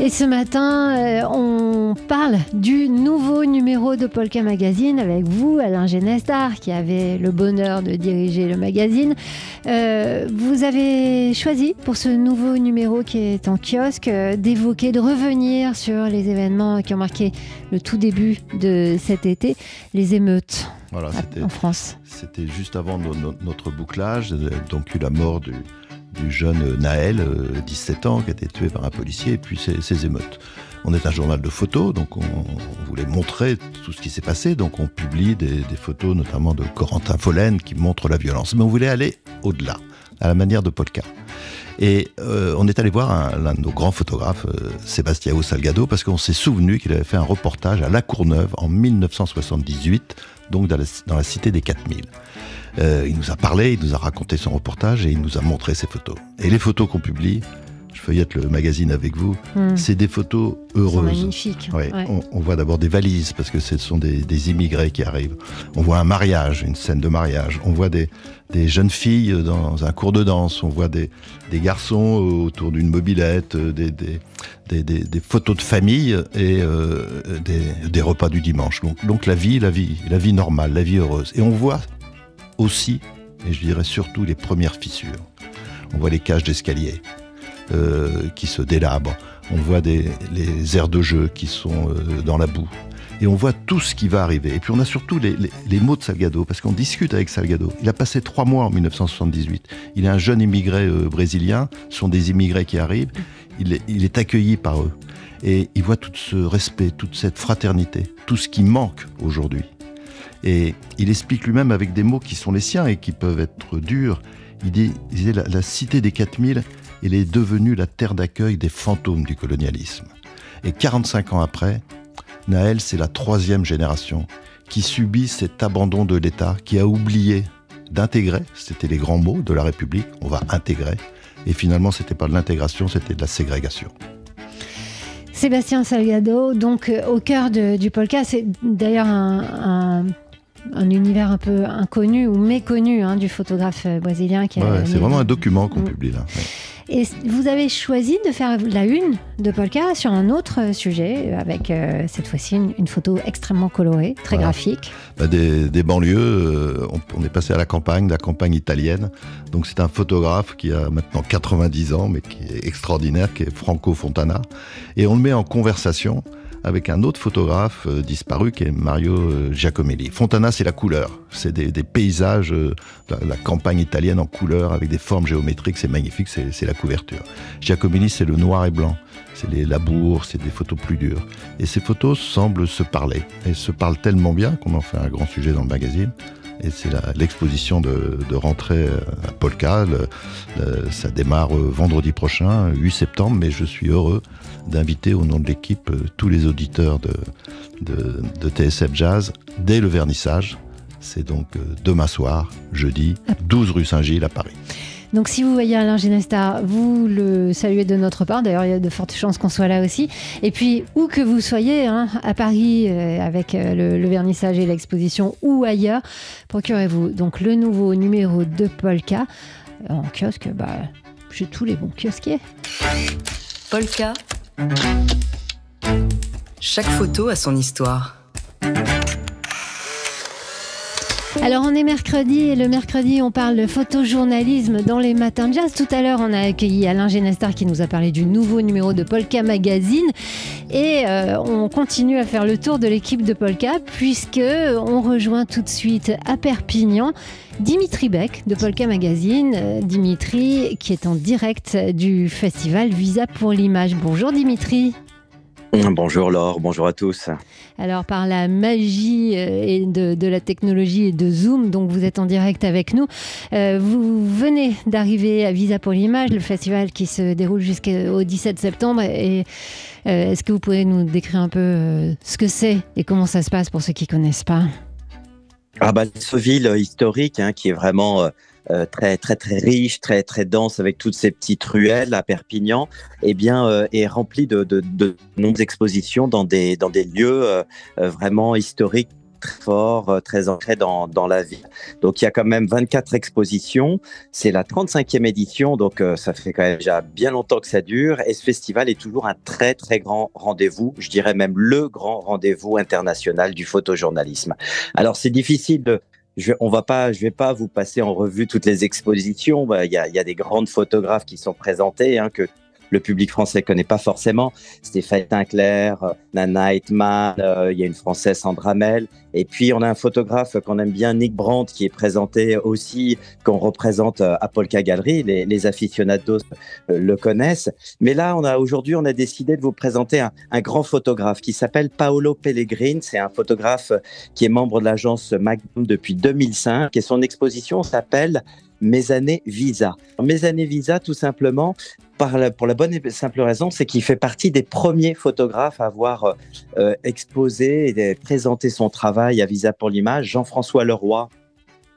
Et ce matin, euh, on parle du nouveau numéro de Polka Magazine avec vous, Alain Genestar, qui avait le bonheur de diriger le magazine. Euh, vous avez choisi pour ce nouveau numéro qui est en kiosque euh, d'évoquer, de revenir sur les événements qui ont marqué le tout début de cet été, les émeutes Voilà, en France. c'était juste avant no- no- notre bouclage, donc eu la mort du, du jeune Naël, euh, 17 ans, qui a été tué par un policier, et puis ces émeutes. On est un journal de photos, donc on, voulait montrer tout ce qui s'est passé, donc on publie des, photos notamment de Corentin Follen qui montrent la violence. Mais on voulait aller au-delà, à la manière de Polka. Et euh, on est allé voir un- l'un de nos grands photographes, euh, Salgado, parce qu'on s'est souvenu qu'il avait fait un reportage à La Courneuve en 1978, donc dans la, dans la cité des 4000. Euh, il nous a parlé, il nous a raconté son reportage et il nous a montré ses photos. Et les photos qu'on publie, je feuillette le magazine avec vous, Hmm. c'est des photos heureuses. magnifiques. Ouais, Ouais. On, on voit d'abord des valises parce que ce sont des, des immigrés qui arrivent. On voit un mariage, une scène de mariage. On voit des, des jeunes filles dans un cours de danse. On voit des, des garçons autour d'une mobilette, des, photos de famille et euh, des, des repas du dimanche. Donc, donc la vie, la vie, la vie normale, la vie heureuse. Et on voit aussi, et je dirais surtout, les premières fissures. On voit les cages d'escalier euh, qui se délabrent. On voit les aires de jeu qui sont euh, dans la boue. Et on voit tout ce qui va arriver. Et puis on a surtout les, mots de Salgado, parce qu'on discute avec Salgado. Il a passé trois mois en 1978. Il est un jeune immigré euh, brésilien. Ce sont des immigrés qui arrivent. Il est, il est accueilli par eux. Et il voit tout ce respect, toute cette fraternité, tout ce qui manque aujourd'hui. Et il explique lui-même avec des mots qui sont les siens et qui peuvent être durs. Il, dit, disait la cité des 4000, elle est devenue la terre d'accueil des fantômes du colonialisme. Et 45 ans après, Naël, c'est la troisième génération qui subit cet abandon de l'État, qui a oublié d'intégrer, c'était les grands mots de la République, on va intégrer, et finalement c'était pas de l'intégration, c'était de la ségrégation. Sébastien Salgado, donc euh, au cœur de- du polka, c'est d'ailleurs un, un- un univers un peu inconnu ou méconnu hein, du photographe euh, brésilien qui Ouais, c'est vraiment un document qu'on Mm. publie là. ouais. Et vous avez choisi de faire la une de Polka sur un autre sujet, avec euh, cette fois-ci une, une photo extrêmement colorée, très Voilà. graphique. Bah, des, des banlieues, euh, on, on est passé à la campagne, la campagne italienne. Donc c'est un photographe qui a maintenant 90 ans, mais qui est extraordinaire, qui est Franco Fontana. Et on le met en conversation avec un autre photographe euh, disparu qui est Mario euh, Giacomelli. Fontana, c'est la couleur. C'est des, paysages, euh, la, campagne italienne en couleur avec des formes géométriques, c'est magnifique, c'est la couverture. Giacomelli, c'est le noir et blanc. C'est les labours, c'est des photos plus dures. Et ces photos semblent se parler. Elles se parlent tellement bien qu'on en fait un grand sujet dans le magazine. Et c'est l'exposition de, de rentrée à Polka. Ça démarre vendredi prochain, 8 septembre, mais je suis heureux d'inviter au nom de l'équipe euh, tous les auditeurs de, de, de TSF Jazz dès le vernissage. C'est donc euh, demain soir, jeudi, 12 rue Saint-Gilles à Paris. Donc si vous voyez Alain Genestar, vous le saluez de notre part. D'ailleurs, il y a de fortes chances qu'on soit là aussi. Et puis, où que vous soyez, hein, à Paris, euh, avec le, le vernissage et l'exposition, ou ailleurs, procurez-vous donc le nouveau numéro de Polka en kiosque. Bah, chez tous les bons kiosquiers. Polka. Chaque photo a son histoire. Alors on est mercredi et le mercredi on parle de photojournalisme dans les matins de jazz. Tout à l'heure on a accueilli Alain Genestar qui nous a parlé du nouveau numéro de Polka Magazine et euh, on continue à faire le tour de l'équipe de Polka puisque on rejoint tout de suite à Perpignan Dimitri Beck de Polka Magazine. Euh, Dimitri qui est en direct du festival Visa pour l'image. Bonjour Dimitri. Bonjour Laure, bonjour à tous. Alors par la magie euh, et de, de la technologie et de Zoom, donc vous êtes en direct avec nous. Euh, vous venez d'arriver à Visa pour l'image, le festival qui se déroule jusqu'au 17 septembre. Et euh, est-ce que vous pouvez nous décrire un peu euh, ce que c'est et comment ça se passe pour ceux qui connaissent pas? Ah bah, ce ville historique hein, qui est vraiment euh, très très très riche, très très dense avec toutes ces petites ruelles à Perpignan, eh bien euh, est rempli de, nombreuses expositions dans des dans des lieux euh, vraiment historiques très fort, très ancré dans, dans la vie. Donc il y a quand même 24 expositions. C'est la 35e édition, donc ça fait quand même déjà bien longtemps que ça dure. Et ce festival est toujours un très très grand rendez-vous, je dirais même le grand rendez-vous international du photojournalisme. Alors c'est difficile de je, on va pas, je vais pas vous passer en revue toutes les expositions. Bah, il y, a, des grandes photographes qui sont présentées, hein, que le public français connaît pas forcément. Stéphane Tinclair, euh, Nana Heitman, euh, il y a une française Sandra Mel. Et puis on a un photographe qu'on aime bien, Nick Brandt, qui est présenté aussi, qu'on représente euh, à Polka Gallery. Les, les aficionados le connaissent. Mais là, on a aujourd'hui, on a décidé de vous présenter un, un grand photographe qui s'appelle Paolo Pellegrin. C'est un photographe qui est membre de l'agence Magnum depuis 2005 et son exposition s'appelle mes années Visa. Mes années Visa, tout simplement, par la, pour la bonne et simple raison, c'est qu'il fait partie des premiers photographes à avoir euh, exposé et présenté son travail à Visa pour l'image. Jean-François Leroy,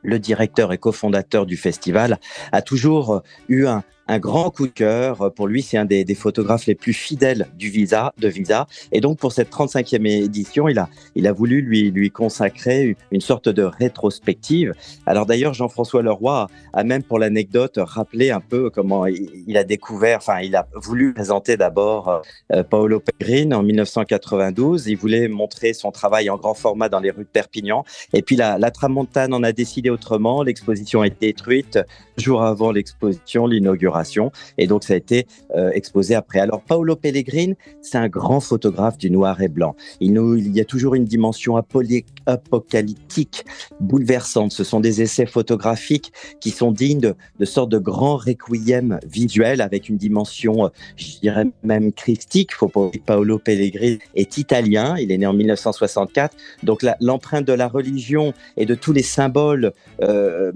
le directeur et cofondateur du festival, a toujours eu un, un grand coup de cœur. Pour lui, c'est un des, photographes les plus fidèles du Visa, de Visa. Et donc, pour cette 35e édition, il a, il a voulu lui, lui consacrer une sorte de rétrospective. Alors d'ailleurs, Jean-François Leroy a même, pour l'anecdote, rappelé un peu comment il, a découvert, enfin, il a voulu présenter d'abord euh, Paolo Pellegrin en 1992. Il voulait montrer son travail en grand format dans les rues de Perpignan. Et puis, la, la Tramontane en a décidé autrement. L'exposition a été détruite. Jour avant l'exposition, l'inauguration et donc, ça a été euh, exposé après. Alors, Paolo Pellegrin, c'est un grand photographe du noir et blanc. Il, y a toujours une dimension apocalyptique, bouleversante. Ce sont des essais photographiques qui sont dignes de, de sortes de grands requiem visuels avec une dimension, euh, je dirais même christique. Paolo Pellegrin est italien. Il est né en 1964. Donc, l'empreinte de la religion et de tous les symboles euh,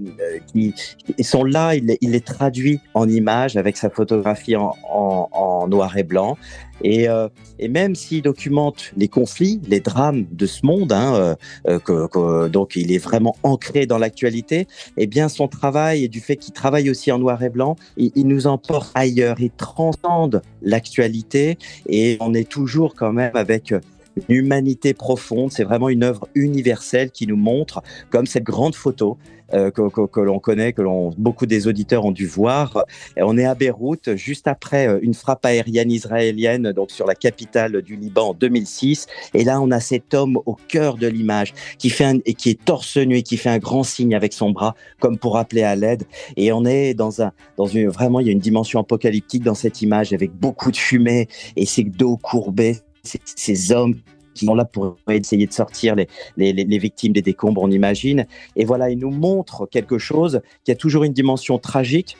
qui sont là, il, il les traduit en images avec sa photographie en, noir et blanc. Et, euh, et, même s'il documente les conflits, les drames de ce monde, hein, euh, que, donc il est vraiment ancré dans l'actualité, eh bien son travail et du fait qu'il travaille aussi en noir et blanc, il nous emporte ailleurs, il transcende l'actualité et on est toujours quand même avec une humanité profonde. C'est vraiment une œuvre universelle qui nous montre, comme cette grande photo euh, que, l'on connaît, que beaucoup des auditeurs ont dû voir. On est à Beyrouth, juste après euh, une frappe aérienne israélienne, donc sur la capitale du Liban en 2006. Et là, on a cet homme au cœur de l'image qui fait un, et qui est torse nu et qui fait un grand signe avec son bras, comme pour appeler à l'aide. Et on est dans un, dans une, vraiment, il y a une dimension apocalyptique dans cette image avec beaucoup de fumée et ces dos courbés ces hommes qui sont là pour essayer de sortir les, les, les, victimes des décombres, on imagine. Et voilà, il nous montre quelque chose qui a toujours une dimension tragique.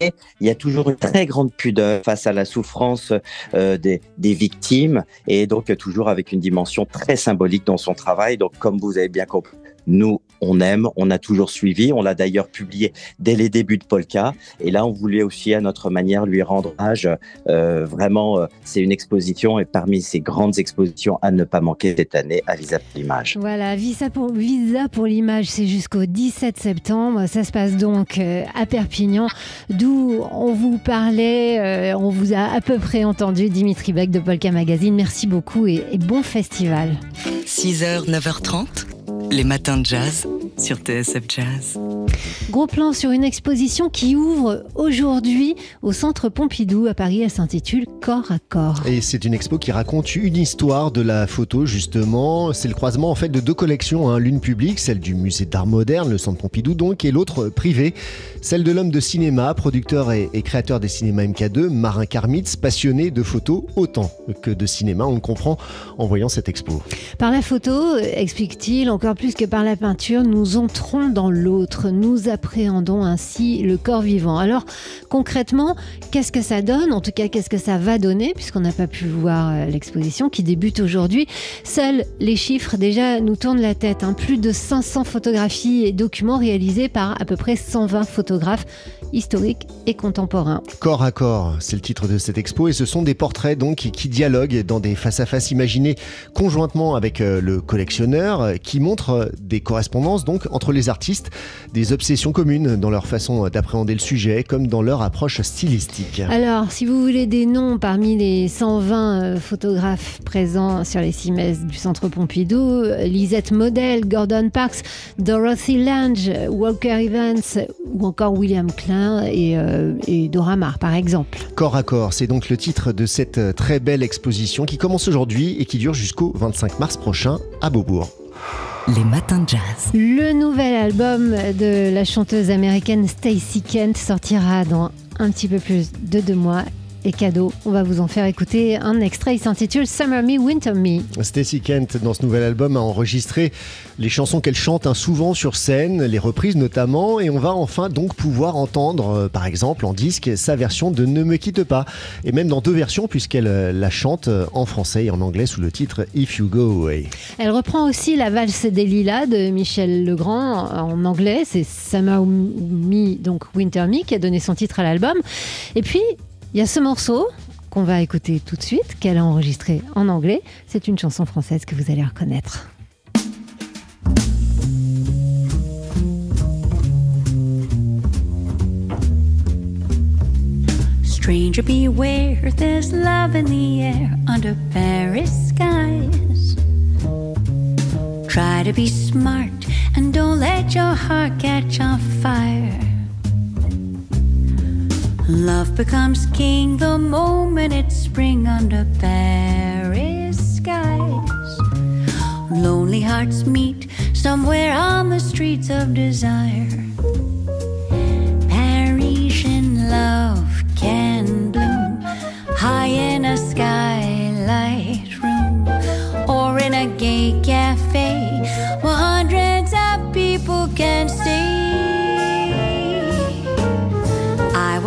Et il y a toujours une très grande pudeur face à la souffrance euh, des, des, victimes et donc toujours avec une dimension très symbolique dans son travail. Donc, comme vous avez bien compris, nous, on aime, on a toujours suivi, on l'a d'ailleurs publié dès les débuts de Polka. Et là, on voulait aussi à notre manière lui rendre hommage. Euh, vraiment, euh, c'est une exposition et parmi ces grandes expositions à ne pas manquer cette année à Visa pour l'image. Voilà, Visa pour, Visa pour l'image, c'est jusqu'au 17 septembre. Ça se passe donc euh, à Perpignan, d'où on vous parlait, euh, on vous a à peu près entendu, Dimitri Beck de Polka Magazine. Merci beaucoup et, et bon festival. 6h, 9h30 les matins de jazz sur TSF Jazz. Gros plan sur une exposition qui ouvre aujourd'hui au Centre Pompidou à Paris. Elle s'intitule Corps à corps. Et c'est une expo qui raconte une histoire de la photo justement. C'est le croisement en fait de deux collections, hein. l'une publique, celle du musée d'art moderne, le Centre Pompidou donc, et l'autre privée, celle de l'homme de cinéma, producteur et, et, créateur des cinémas MK2, Marin Karmitz, passionné de photos autant que de cinéma. On le comprend en voyant cette expo. Par la photo, explique-t-il, encore plus que par la peinture, nous entrons dans l'autre. Nous appréhendons ainsi le corps vivant. Alors concrètement, qu'est-ce que ça donne? En tout cas, qu'est-ce que ça va donner? Puisqu'on n'a pas pu voir euh, l'exposition qui débute aujourd'hui. Seuls les chiffres déjà nous tournent la tête. Hein. Plus de 500 photographies et documents réalisés par à peu près 120 photographes historique et contemporain. Corps à corps, c'est le titre de cette expo et ce sont des portraits donc qui dialoguent dans des face-à-face imaginés conjointement avec euh, le collectionneur euh, qui montrent des correspondances donc entre les artistes, des obsessions communes dans leur façon d'appréhender le sujet comme dans leur approche stylistique. Alors, si vous voulez des noms parmi les 120 euh, photographes présents sur les six messes du Centre Pompidou, Lisette Model, Gordon Parks, Dorothy Lange, Walker Evans ou encore William Klein et, et Dora Maar par exemple. Corps à corps, c'est donc le titre de cette très belle exposition qui commence aujourd'hui et qui dure jusqu'au 25 mars prochain à Beaubourg. Les matins de jazz. Le nouvel album de la chanteuse américaine Stacey Kent sortira dans un petit peu plus de deux mois et cadeau. On va vous en faire écouter un extrait. Il s'intitule Summer Me, Winter Me. Stacy Kent, dans ce nouvel album, a enregistré les chansons qu'elle chante hein, souvent sur scène, les reprises notamment, et on va enfin donc pouvoir entendre, euh, par exemple, en disque, sa version de Ne me quitte pas, et même dans deux versions, puisqu'elle euh, la chante euh, en français et en anglais sous le titre If You Go Away. Elle reprend aussi la valse des lilas de Michel Legrand en anglais, c'est Summer Me, donc Winter Me, qui a donné son titre à l'album. Et puis, il y a ce morceau qu'on va écouter tout de suite, qu'elle a enregistré en anglais. C'est une chanson française que vous allez reconnaître. Stranger beware, there's love in the air under Paris skies. Try to be smart and don't let your heart catch on fire. Love becomes king the moment it's spring under Paris skies. Lonely hearts meet somewhere on the streets of desire.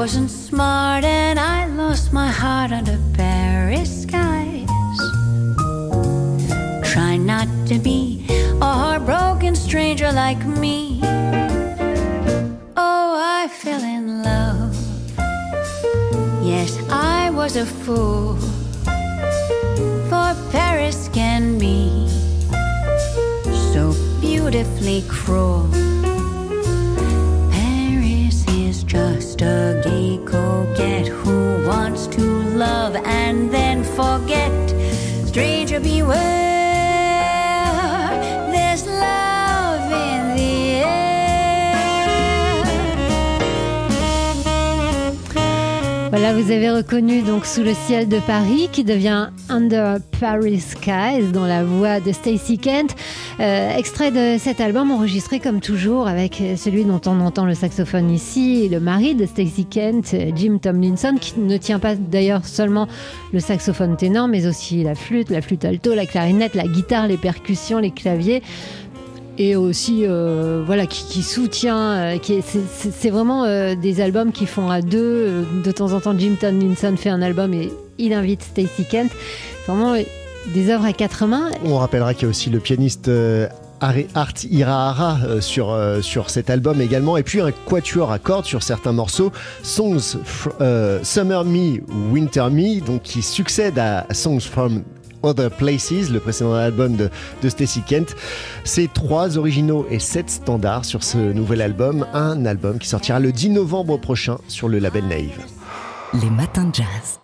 Wasn't smart and I lost my heart under Paris skies. Try not to be a heartbroken stranger like me. Oh, I fell in love. Yes, I was a fool. For Paris can be so beautifully cruel. And then forget. Stranger beware, Vous avez reconnu donc Sous le ciel de Paris qui devient Under Paris Skies dans la voix de Stacey Kent. Euh, extrait de cet album enregistré comme toujours avec celui dont on entend le saxophone ici, le mari de Stacey Kent, Jim Tomlinson, qui ne tient pas d'ailleurs seulement le saxophone ténor, mais aussi la flûte, la flûte alto, la clarinette, la guitare, les percussions, les claviers et aussi euh, voilà qui, soutient euh, c'est- vraiment euh, des albums qui font à deux. De temps en temps Jim Tomlinson fait un album et il invite Stacey Kent. Vraiment des œuvres à quatre mains. On rappellera qu'il y a aussi le pianiste Art Irahara sur, sur cet album également, et puis un quatuor à cordes sur certains morceaux, Songs euh, Summer Me, Winter Me, donc qui succède à Songs from Other Places, le précédent album de, de Stacey Kent. C'est trois originaux et sept standards sur ce nouvel album, un album qui sortira le 10 novembre prochain sur le label Naive. Les matins de jazz.